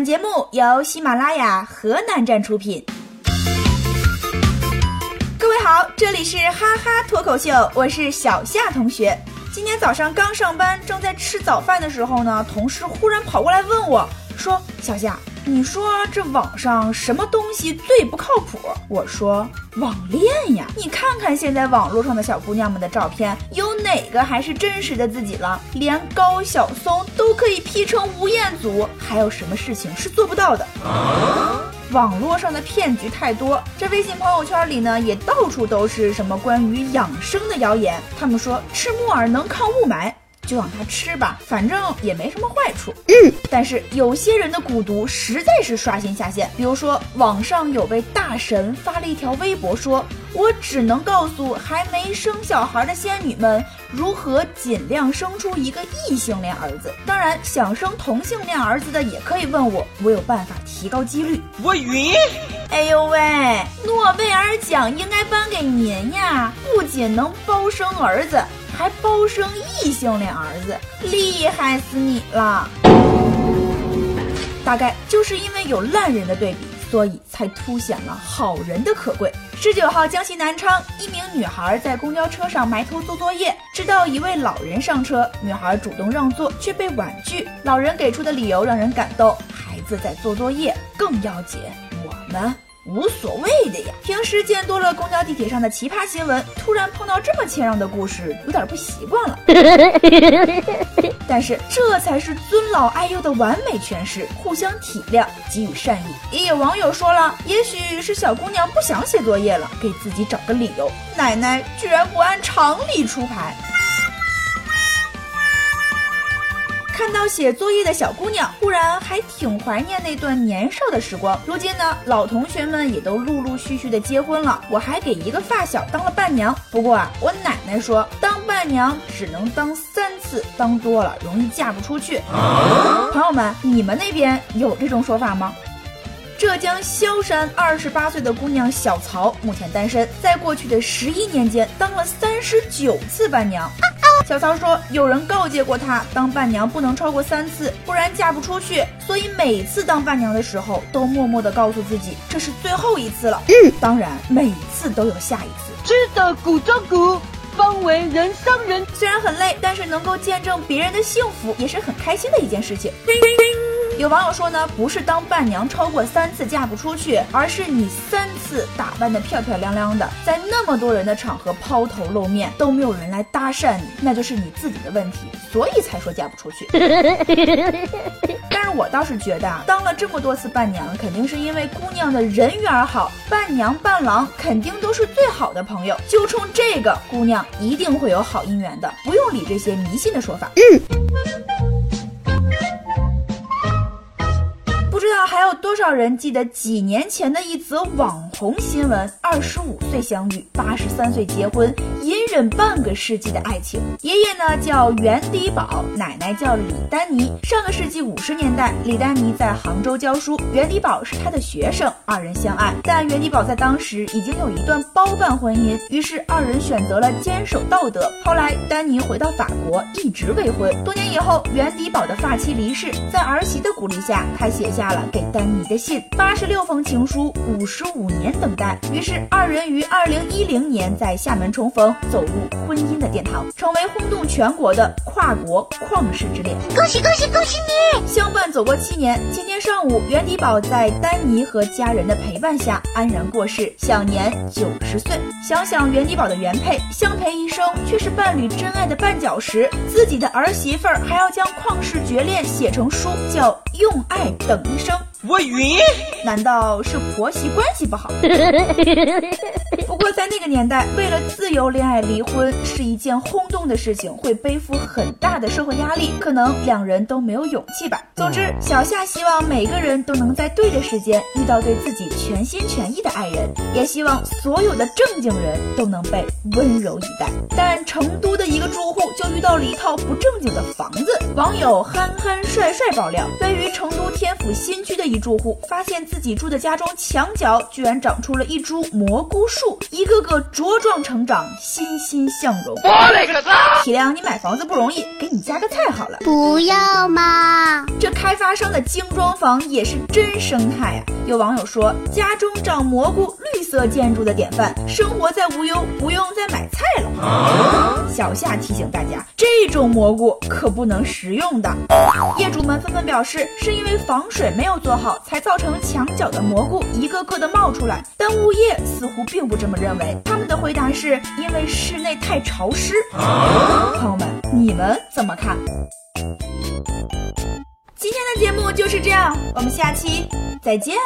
本节目由喜马拉雅河南站出品。各位好，这里是哈哈脱口秀，我是小夏同学。今天早上刚上班，正在吃早饭的时候呢，同事忽然跑过来问我，说：“小夏。”你说这网上什么东西最不靠谱？我说网恋呀！你看看现在网络上的小姑娘们的照片，有哪个还是真实的自己了？连高晓松都可以 P 成吴彦祖，还有什么事情是做不到的？网络上的骗局太多，这微信朋友圈里呢，也到处都是什么关于养生的谣言。他们说吃木耳能抗雾霾。就让他吃吧，反正也没什么坏处。嗯，但是有些人的蛊毒实在是刷新下限。比如说，网上有位大神发了一条微博，说：“我只能告诉还没生小孩的仙女们，如何尽量生出一个异性恋儿子。当然，想生同性恋儿子的也可以问我，我有办法提高几率。”我晕！哎呦喂，诺贝尔奖应该颁给您呀！不仅能包生儿子。还包生异性恋儿子，厉害死你了！大概就是因为有烂人的对比，所以才凸显了好人的可贵。十九号，江西南昌，一名女孩在公交车上埋头做作业，直到一位老人上车，女孩主动让座，却被婉拒。老人给出的理由让人感动：孩子在做作业，更要紧我们。无所谓的呀，平时见多了公交地铁上的奇葩新闻，突然碰到这么谦让的故事，有点不习惯了。但是这才是尊老爱幼的完美诠释，互相体谅，给予善意。也有网友说了，也许是小姑娘不想写作业了，给自己找个理由。奶奶居然不按常理出牌。看到写作业的小姑娘，忽然还挺怀念那段年少的时光。如今呢，老同学们也都陆陆续续的结婚了，我还给一个发小当了伴娘。不过啊，我奶奶说，当伴娘只能当三次，当多了容易嫁不出去。朋友们，你们那边有这种说法吗？浙江萧山二十八岁的姑娘小曹目前单身，在过去的十一年间当了三十九次伴娘。小曹说，有人告诫过他，当伴娘不能超过三次，不然嫁不出去。所以每次当伴娘的时候，都默默的告诉自己，这是最后一次了。嗯，当然每次都有下一次。吃得苦中苦，方为人上人。虽然很累，但是能够见证别人的幸福，也是很开心的一件事情。有网友说呢，不是当伴娘超过三次嫁不出去，而是你三次打扮的漂漂亮亮的，在那么多人的场合抛头露面，都没有人来搭讪你，那就是你自己的问题，所以才说嫁不出去。但是我倒是觉得啊，当了这么多次伴娘，肯定是因为姑娘的人缘好，伴娘伴郎肯定都是最好的朋友，就冲这个，姑娘一定会有好姻缘的，不用理这些迷信的说法。嗯。多少人记得几年前的一则网红新闻：二十五岁相遇，八十三岁结婚，隐忍半个世纪的爱情。爷爷呢叫袁迪宝，奶奶叫李丹妮。上个世纪五十年代，李丹妮在杭州教书，袁迪宝是她的学生，二人相爱。但袁迪宝在当时已经有一段包办婚姻，于是二人选择了坚守道德。后来丹妮回到法国，一直未婚。多年以后，袁迪宝的发妻离世，在儿媳的鼓励下，他写下。了给丹尼的信，八十六封情书，五十五年等待，于是二人于二零一零年在厦门重逢，走入婚姻的殿堂，成为轰动全国的跨国旷世之恋。恭喜恭喜恭喜你！相伴走过七年，今天上午，袁迪宝在丹尼和家人的陪伴下安然过世，享年九十岁。想想袁迪宝的原配相陪一生，却是伴侣真爱的绊脚石，自己的儿媳妇儿还要将旷世绝恋写成书，叫用爱等一。生，我晕，难道是婆媳关系不好？不过在那个年代，为了自由恋爱离婚是一件轰动的事情，会背负很大的社会压力，可能两人都没有勇气吧。总之，小夏希望每个人都能在对的时间遇到对自己全心全意的爱人，也希望所有的正经人都能被温柔以待。但成都的一个住户就遇到了一套不正经的网友憨憨帅帅爆料，位于成都天府新区的。一住户发现自己住的家中墙角居然长出了一株蘑菇树，一个个茁壮成长，欣欣向荣。我勒个擦！体谅你买房子不容易，给你加个菜好了。不要嘛！这开发商的精装房也是真生态啊！有网友说，家中长蘑菇，绿色建筑的典范，生活再无忧，不用再买菜了。小夏提醒大家，这种蘑菇可不能食用的。业主们纷纷表示，是因为防水没有做好，才造成墙角的蘑菇一个个的冒出来。但物业似乎并不这么认为，他们的回答是因为室内太潮湿。朋友们，你们怎么看？今天的节目就是这样，我们下期再见。